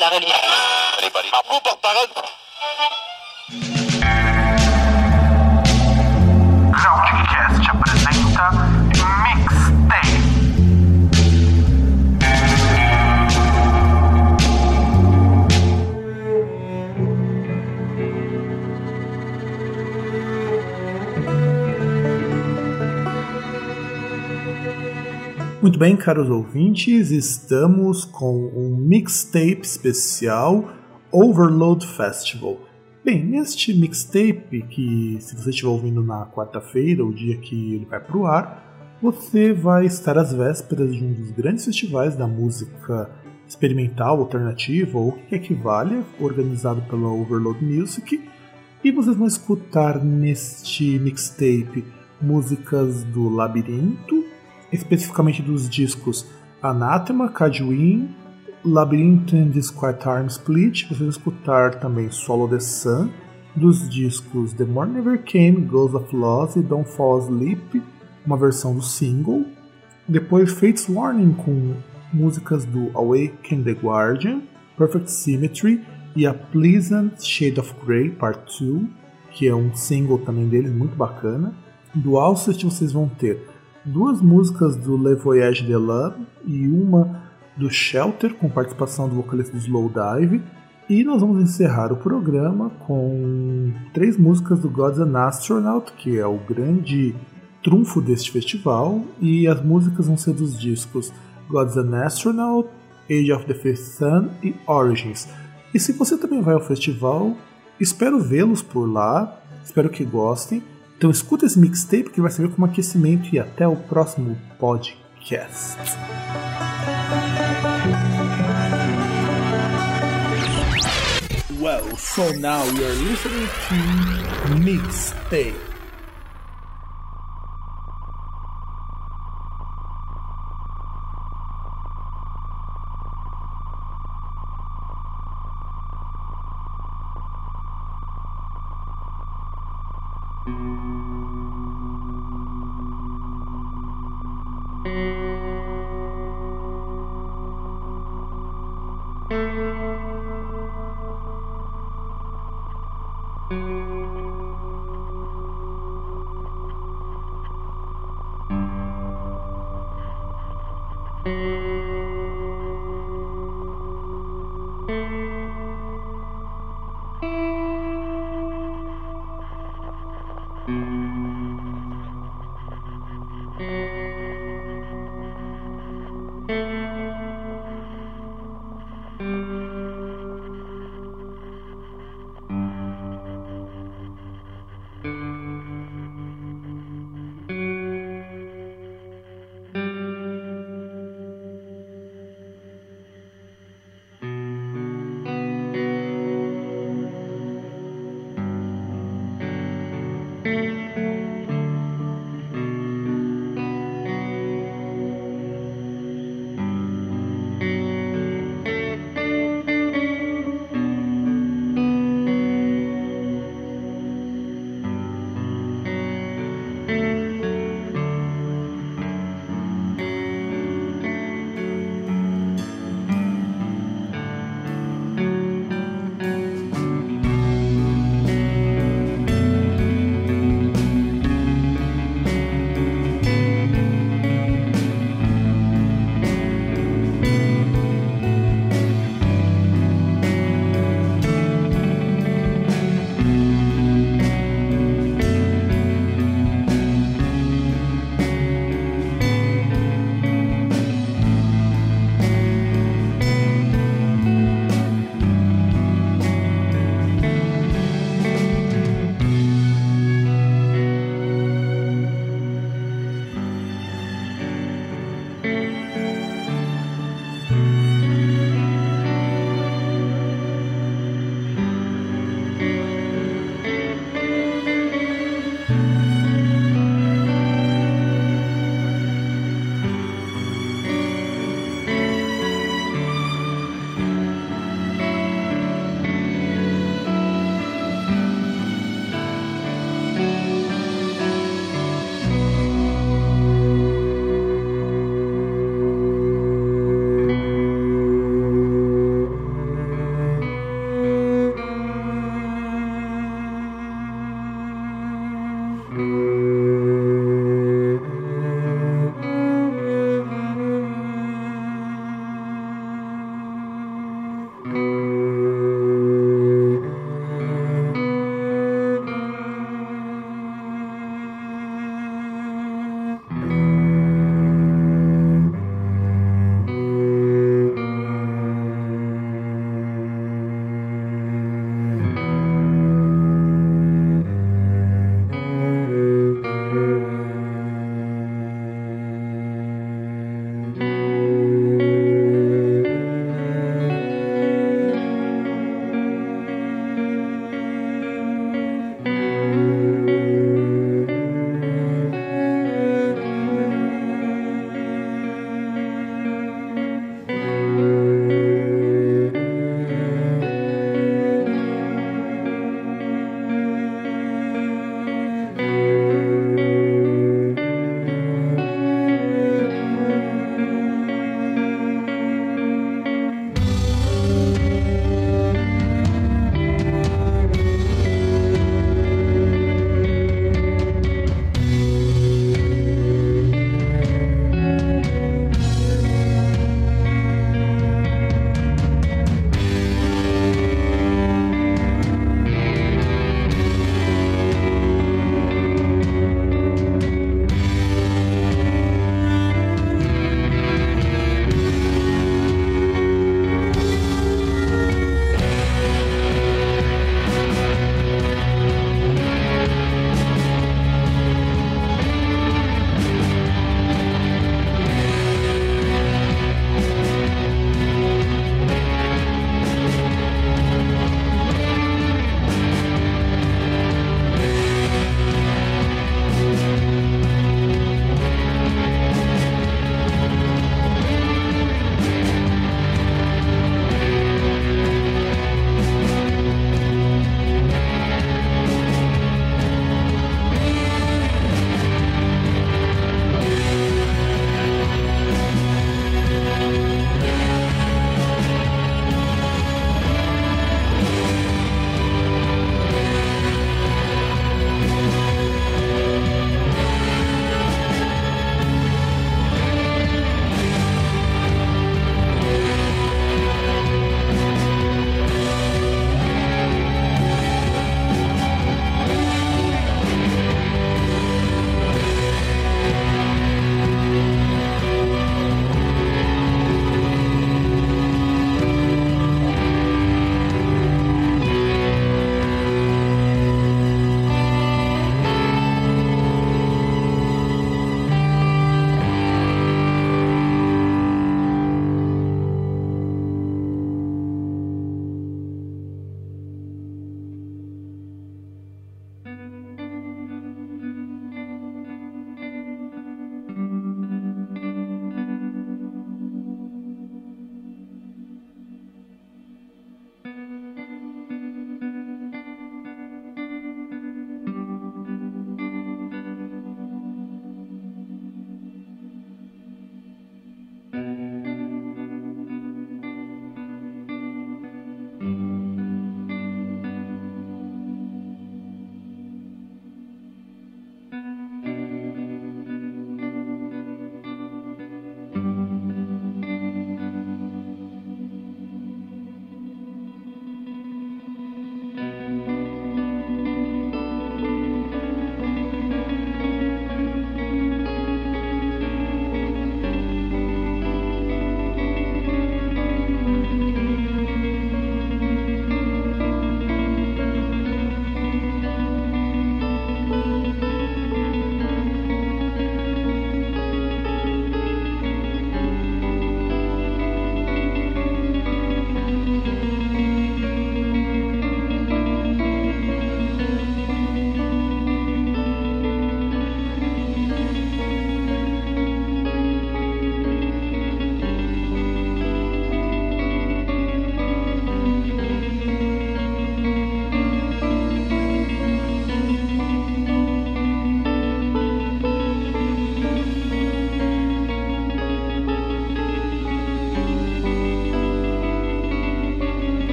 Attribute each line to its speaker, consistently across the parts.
Speaker 1: la religion.
Speaker 2: Porte-parole.
Speaker 3: Muito bem, caros ouvintes, estamos com um mixtape especial Overload Festival. Bem, neste mixtape, que se você estiver ouvindo na quarta-feira, o dia que ele vai para o ar, você vai estar às vésperas de um dos grandes festivais da música experimental, alternativa ou o que equivale, organizado pela Overload Music, e vocês vão escutar neste mixtape músicas do Labirinto, especificamente dos discos Anathema, Cadwin, Labyrinth and Disquiet Arm Split. Vocês escutar também Solo the Sun, dos discos The More Never Came, Ghost of Loss e Don't Fall Asleep, uma versão do single. Depois Fate's Warning com músicas do Awaken the Guardian, Perfect Symmetry e a Pleasant Shade of Grey Part 2, que é um single também deles muito bacana. Do Alcest vocês vão ter duas músicas do Le Voyage de Love e uma do Shelter, com participação do vocalista do Slowdive. E nós vamos encerrar o programa com três músicas do Gods and Astronaut, que é o grande trunfo deste festival. E as músicas vão ser dos discos Gods and Astronaut, Age of the Fifth Sun e Origins. E se você também vai ao festival, espero vê-los por lá, espero que gostem. Então escuta esse mixtape que vai servir como aquecimento e até o próximo podcast. Well, so now you're listening to Mixtape.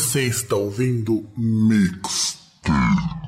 Speaker 3: Você está ouvindo Mixtape.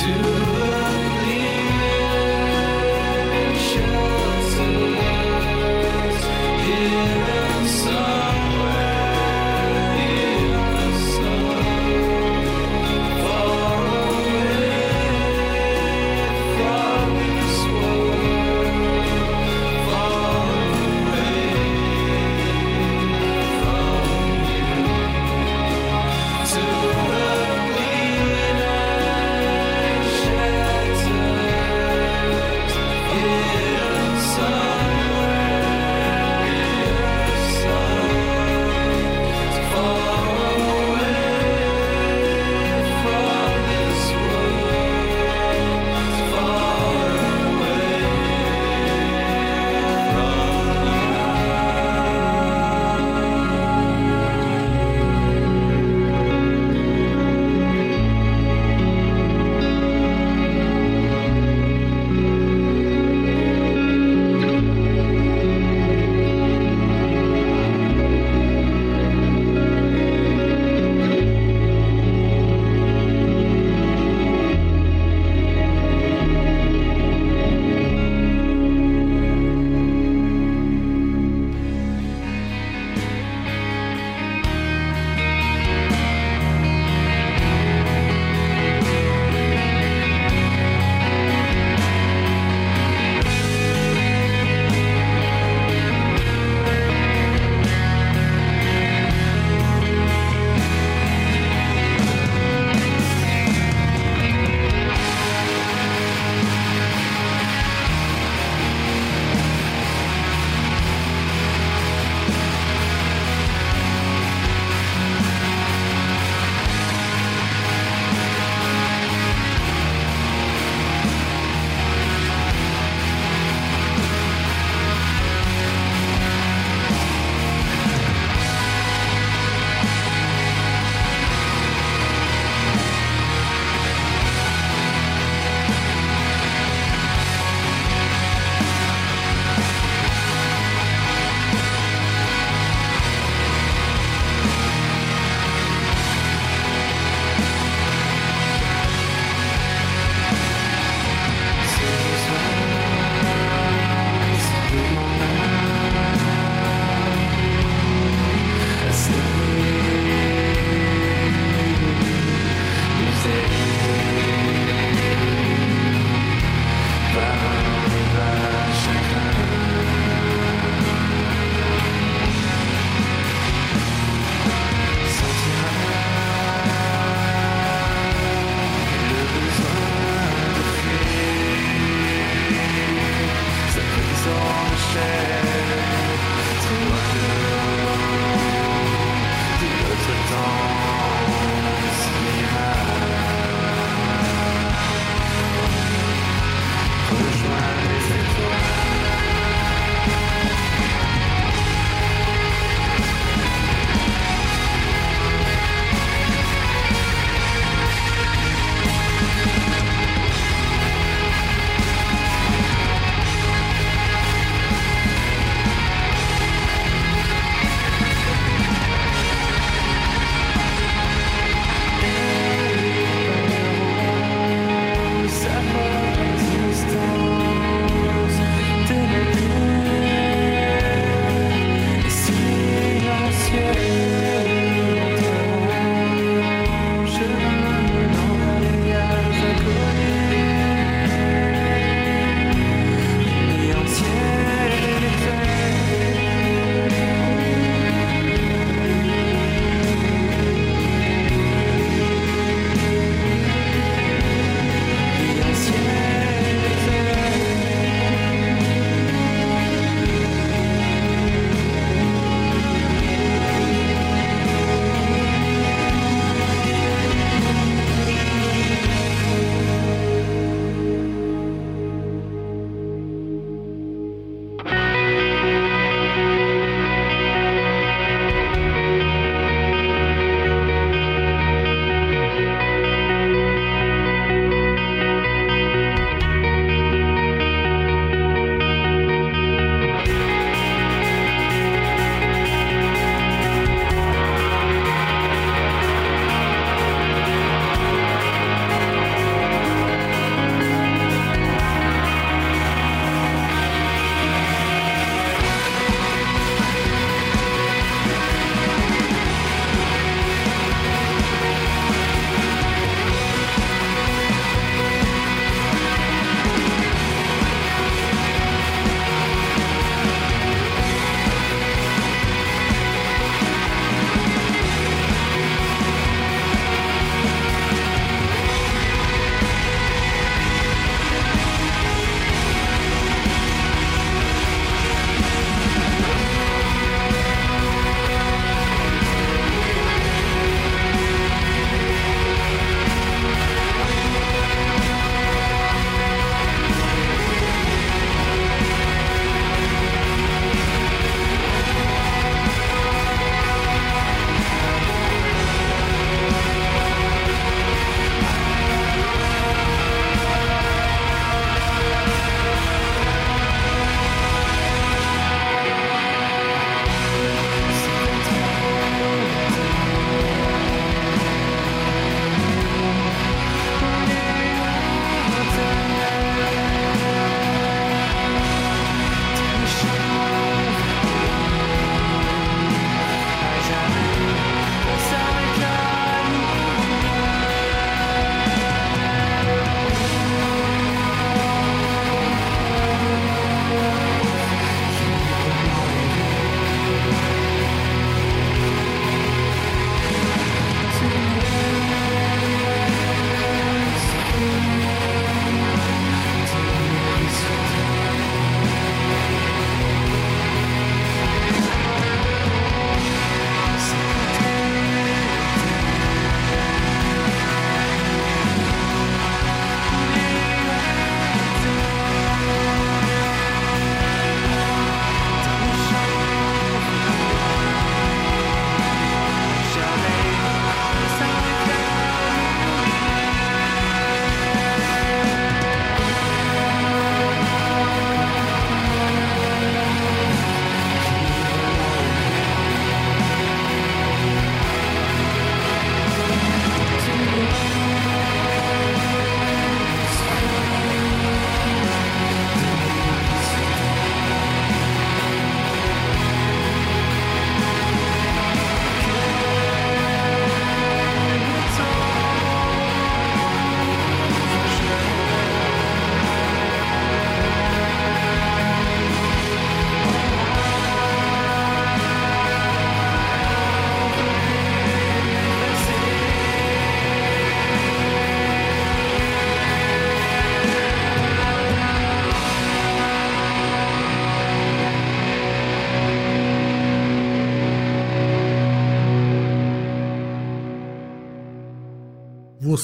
Speaker 4: To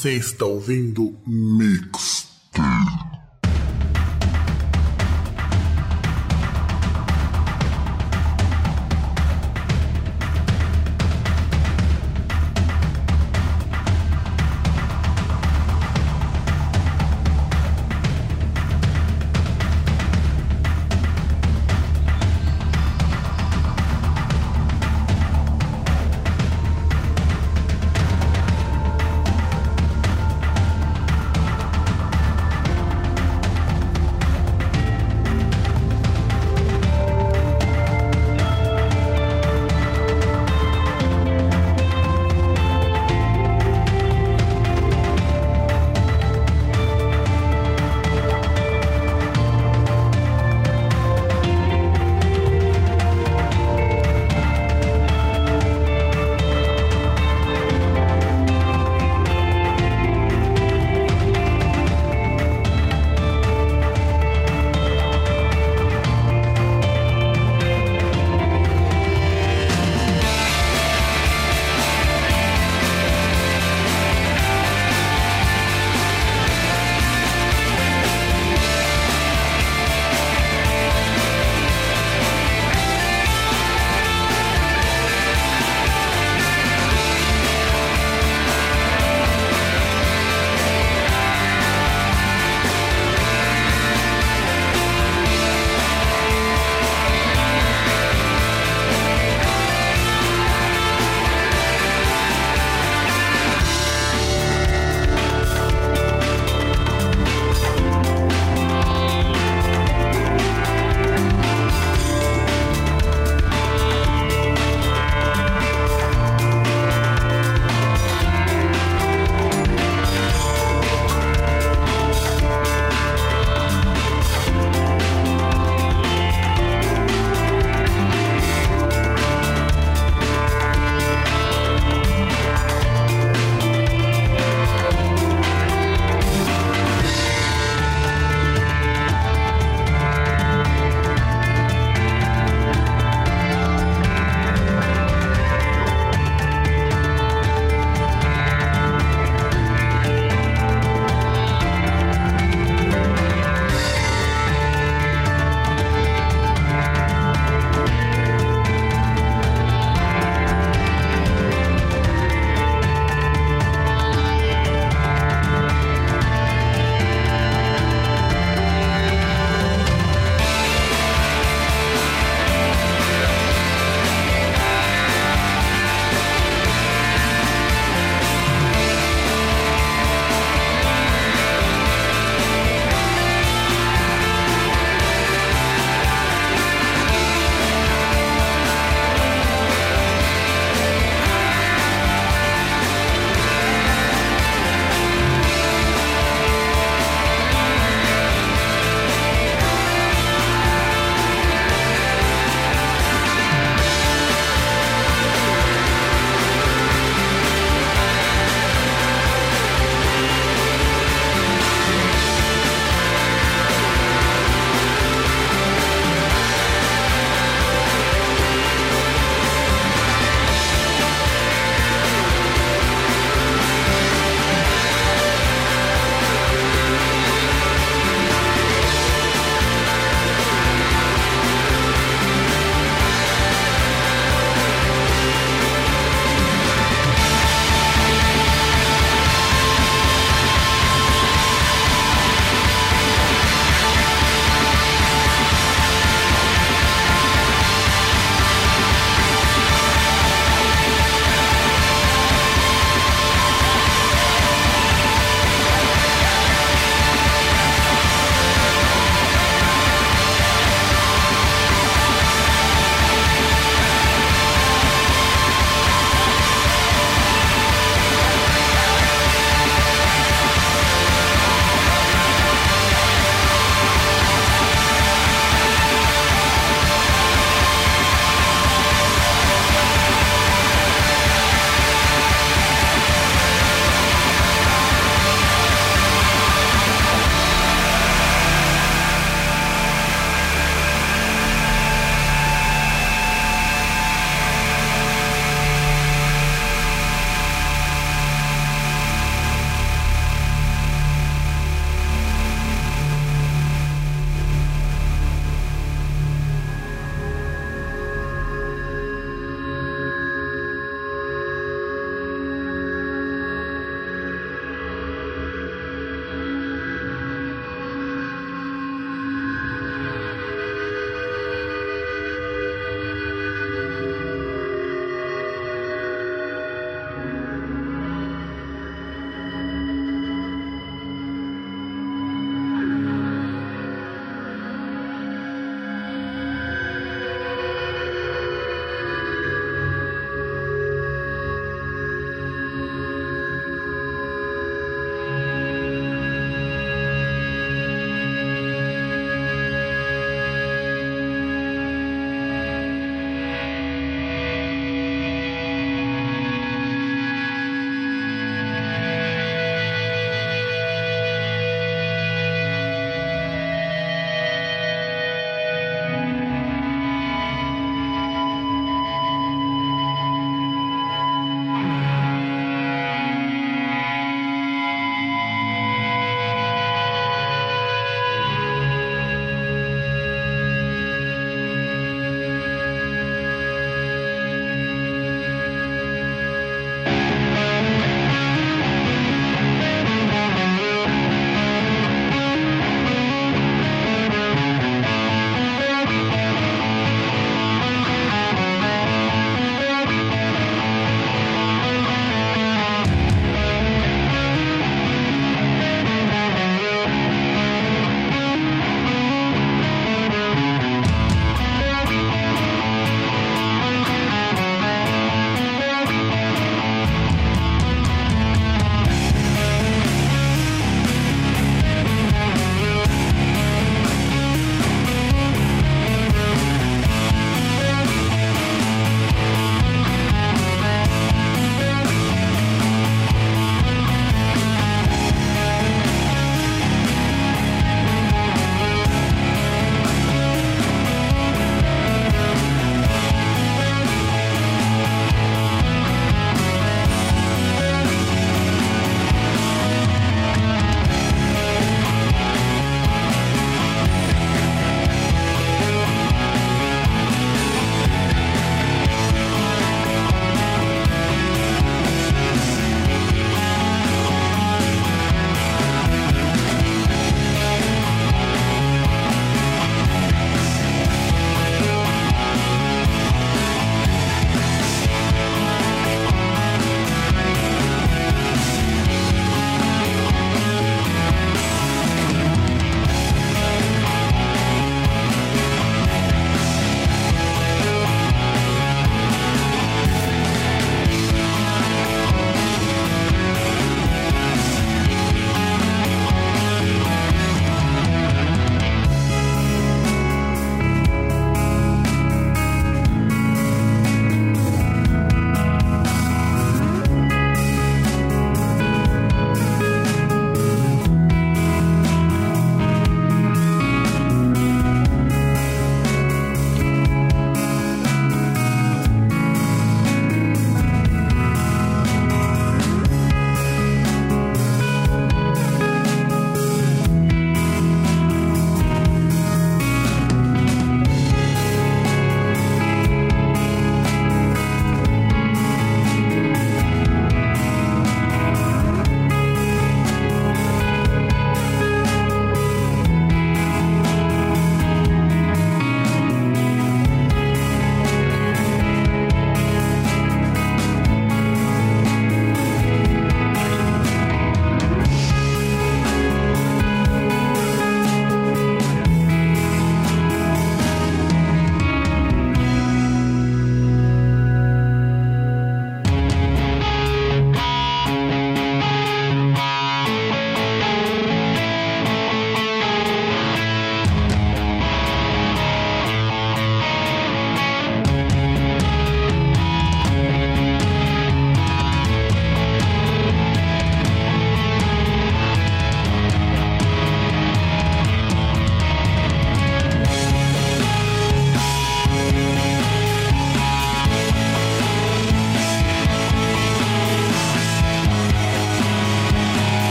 Speaker 3: Você está ouvindo